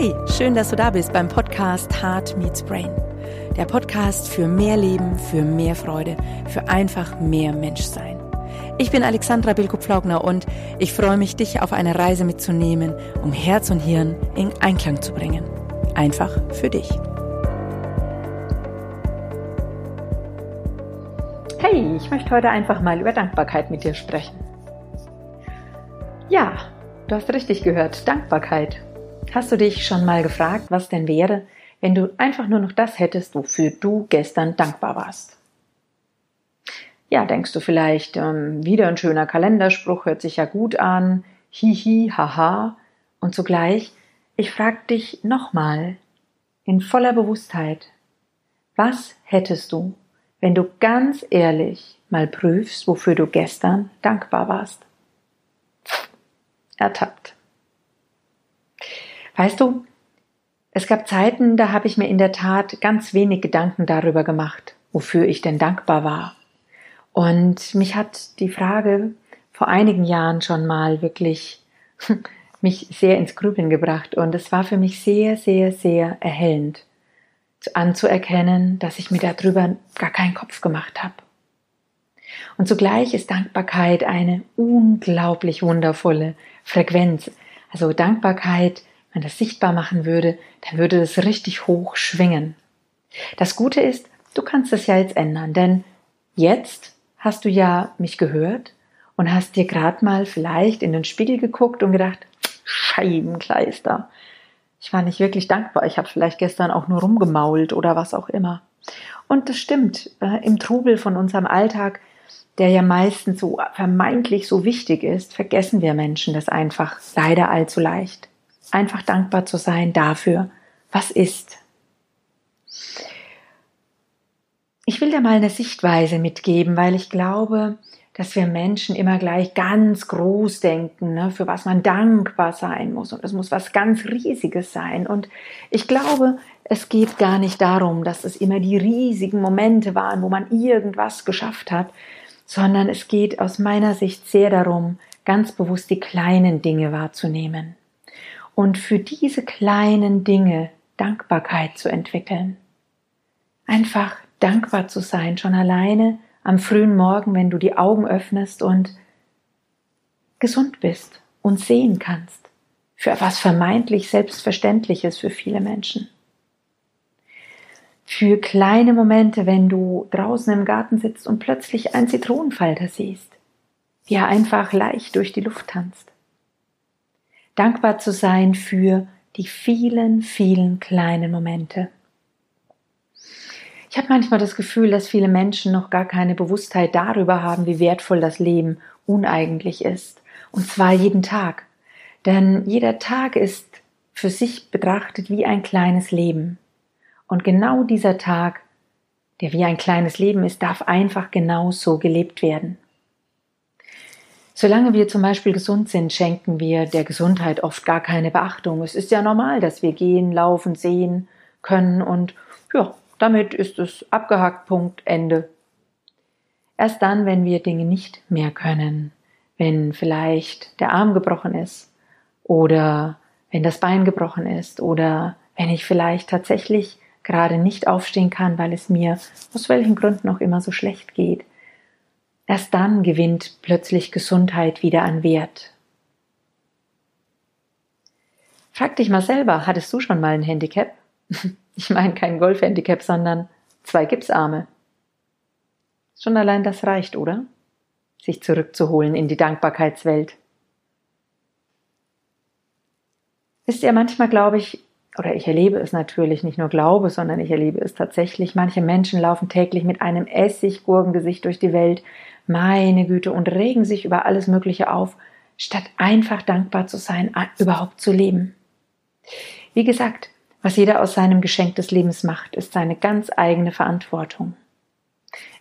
Hey, schön, dass du da bist beim Podcast Heart Meets Brain. Der Podcast für mehr Leben, für mehr Freude, für einfach mehr Menschsein. Ich bin Alexandra Bilko-Pflaugner und ich freue mich, dich auf eine Reise mitzunehmen, um Herz und Hirn in Einklang zu bringen. Einfach für dich. Hey, ich möchte heute einfach mal über Dankbarkeit mit dir sprechen. Ja, du hast richtig gehört, Dankbarkeit. Hast du dich schon mal gefragt, was denn wäre, wenn du einfach nur noch das hättest, wofür du gestern dankbar warst? Ja, denkst du vielleicht, ähm, wieder ein schöner Kalenderspruch, hört sich ja gut an, hihi, haha. Und zugleich, ich frag dich nochmal, in voller Bewusstheit, was hättest du, wenn du ganz ehrlich mal prüfst, wofür du gestern dankbar warst? Ertappt. Weißt du, es gab Zeiten, da habe ich mir in der Tat ganz wenig Gedanken darüber gemacht, wofür ich denn dankbar war. Und mich hat die Frage vor einigen Jahren schon mal wirklich mich sehr ins Grübeln gebracht und es war für mich sehr, sehr, sehr erhellend anzuerkennen, dass ich mir darüber gar keinen Kopf gemacht habe. Und zugleich ist Dankbarkeit eine unglaublich wundervolle Frequenz. Also Dankbarkeit man das sichtbar machen würde, dann würde es richtig hoch schwingen. Das Gute ist, du kannst es ja jetzt ändern, denn jetzt hast du ja mich gehört und hast dir gerade mal vielleicht in den Spiegel geguckt und gedacht, Scheibenkleister. Ich war nicht wirklich dankbar. Ich habe vielleicht gestern auch nur rumgemault oder was auch immer. Und das stimmt. Äh, Im Trubel von unserem Alltag, der ja meistens so vermeintlich so wichtig ist, vergessen wir Menschen das einfach leider allzu leicht einfach dankbar zu sein dafür, was ist. Ich will dir mal eine Sichtweise mitgeben, weil ich glaube, dass wir Menschen immer gleich ganz groß denken, ne, für was man dankbar sein muss. Und es muss was ganz Riesiges sein. Und ich glaube, es geht gar nicht darum, dass es immer die riesigen Momente waren, wo man irgendwas geschafft hat, sondern es geht aus meiner Sicht sehr darum, ganz bewusst die kleinen Dinge wahrzunehmen und für diese kleinen Dinge Dankbarkeit zu entwickeln. Einfach dankbar zu sein, schon alleine am frühen Morgen, wenn du die Augen öffnest und gesund bist und sehen kannst, für was vermeintlich Selbstverständliches für viele Menschen. Für kleine Momente, wenn du draußen im Garten sitzt und plötzlich einen Zitronenfalter siehst, wie einfach leicht durch die Luft tanzt dankbar zu sein für die vielen, vielen kleinen Momente. Ich habe manchmal das Gefühl, dass viele Menschen noch gar keine Bewusstheit darüber haben, wie wertvoll das Leben uneigentlich ist. Und zwar jeden Tag. Denn jeder Tag ist für sich betrachtet wie ein kleines Leben. Und genau dieser Tag, der wie ein kleines Leben ist, darf einfach genau so gelebt werden. Solange wir zum Beispiel gesund sind, schenken wir der Gesundheit oft gar keine Beachtung. Es ist ja normal, dass wir gehen, laufen, sehen können und ja, damit ist es abgehakt, Punkt, Ende. Erst dann, wenn wir Dinge nicht mehr können, wenn vielleicht der Arm gebrochen ist oder wenn das Bein gebrochen ist oder wenn ich vielleicht tatsächlich gerade nicht aufstehen kann, weil es mir aus welchen Gründen auch immer so schlecht geht, Erst dann gewinnt plötzlich Gesundheit wieder an Wert. Frag dich mal selber, hattest du schon mal ein Handicap? Ich meine kein Golfhandicap, sondern zwei Gipsarme. Schon allein das reicht, oder? Sich zurückzuholen in die Dankbarkeitswelt. Wisst ihr, manchmal glaube ich, oder ich erlebe es natürlich, nicht nur glaube, sondern ich erlebe es tatsächlich, manche Menschen laufen täglich mit einem Essiggurkengesicht durch die Welt, meine Güte, und regen sich über alles Mögliche auf, statt einfach dankbar zu sein, überhaupt zu leben. Wie gesagt, was jeder aus seinem Geschenk des Lebens macht, ist seine ganz eigene Verantwortung.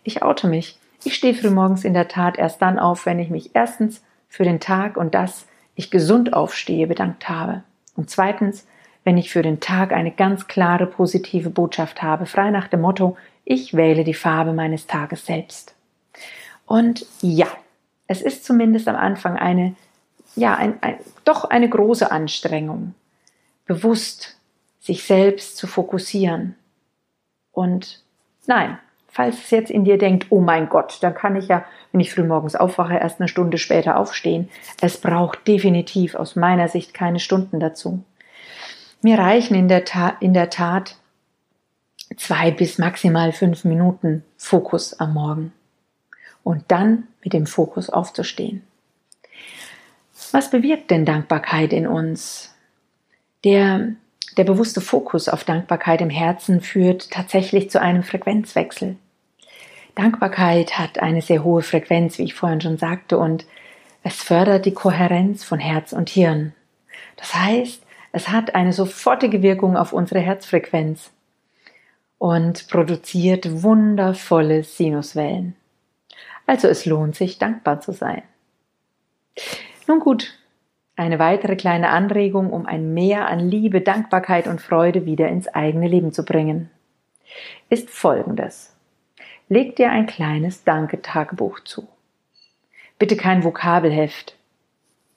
Ich oute mich. Ich stehe frühmorgens in der Tat erst dann auf, wenn ich mich erstens für den Tag und das ich gesund aufstehe bedankt habe. Und zweitens, wenn ich für den Tag eine ganz klare positive Botschaft habe, frei nach dem Motto, ich wähle die Farbe meines Tages selbst. Und ja, es ist zumindest am Anfang eine, ja, ein, ein, doch eine große Anstrengung. bewusst sich selbst zu fokussieren. Und nein, falls es jetzt in dir denkt, oh mein Gott, dann kann ich ja, wenn ich frühmorgens aufwache, erst eine Stunde später aufstehen. Es braucht definitiv aus meiner Sicht keine Stunden dazu. Mir reichen in der, Ta in der Tat zwei bis maximal fünf Minuten Fokus am Morgen. Und dann mit dem Fokus aufzustehen. Was bewirkt denn Dankbarkeit in uns? Der, der bewusste Fokus auf Dankbarkeit im Herzen führt tatsächlich zu einem Frequenzwechsel. Dankbarkeit hat eine sehr hohe Frequenz, wie ich vorhin schon sagte, und es fördert die Kohärenz von Herz und Hirn. Das heißt, es hat eine sofortige Wirkung auf unsere Herzfrequenz und produziert wundervolle Sinuswellen. Also es lohnt sich, dankbar zu sein. Nun gut, eine weitere kleine Anregung, um ein Mehr an Liebe, Dankbarkeit und Freude wieder ins eigene Leben zu bringen, ist folgendes. Leg dir ein kleines Danke-Tagebuch zu. Bitte kein Vokabelheft.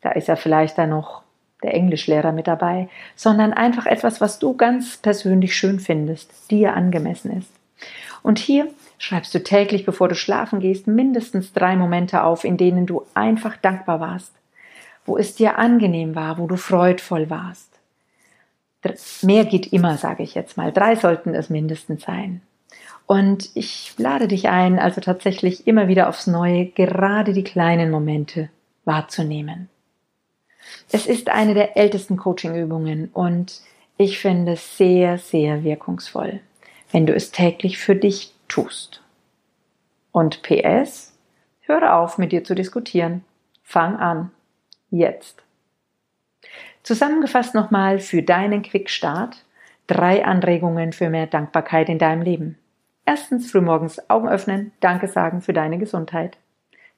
Da ist ja vielleicht da noch der Englischlehrer mit dabei, sondern einfach etwas, was du ganz persönlich schön findest, dir angemessen ist. Und hier schreibst du täglich, bevor du schlafen gehst, mindestens drei Momente auf, in denen du einfach dankbar warst, wo es dir angenehm war, wo du freudvoll warst. Mehr geht immer, sage ich jetzt mal. Drei sollten es mindestens sein. Und ich lade dich ein, also tatsächlich immer wieder aufs Neue gerade die kleinen Momente wahrzunehmen. Es ist eine der ältesten Coaching-Übungen und ich finde es sehr, sehr wirkungsvoll, wenn du es täglich für dich tust. Und PS, höre auf, mit dir zu diskutieren. Fang an. Jetzt. Zusammengefasst nochmal für deinen Quickstart drei Anregungen für mehr Dankbarkeit in deinem Leben. Erstens, frühmorgens Augen öffnen, Danke sagen für deine Gesundheit.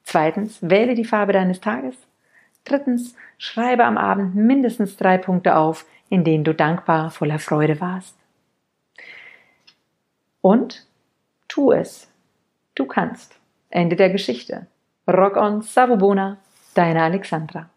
Zweitens, wähle die Farbe deines Tages. Drittens, schreibe am Abend mindestens drei Punkte auf, in denen du dankbar, voller Freude warst. Und tu es. Du kannst. Ende der Geschichte. Rock on, Savobona, deine Alexandra.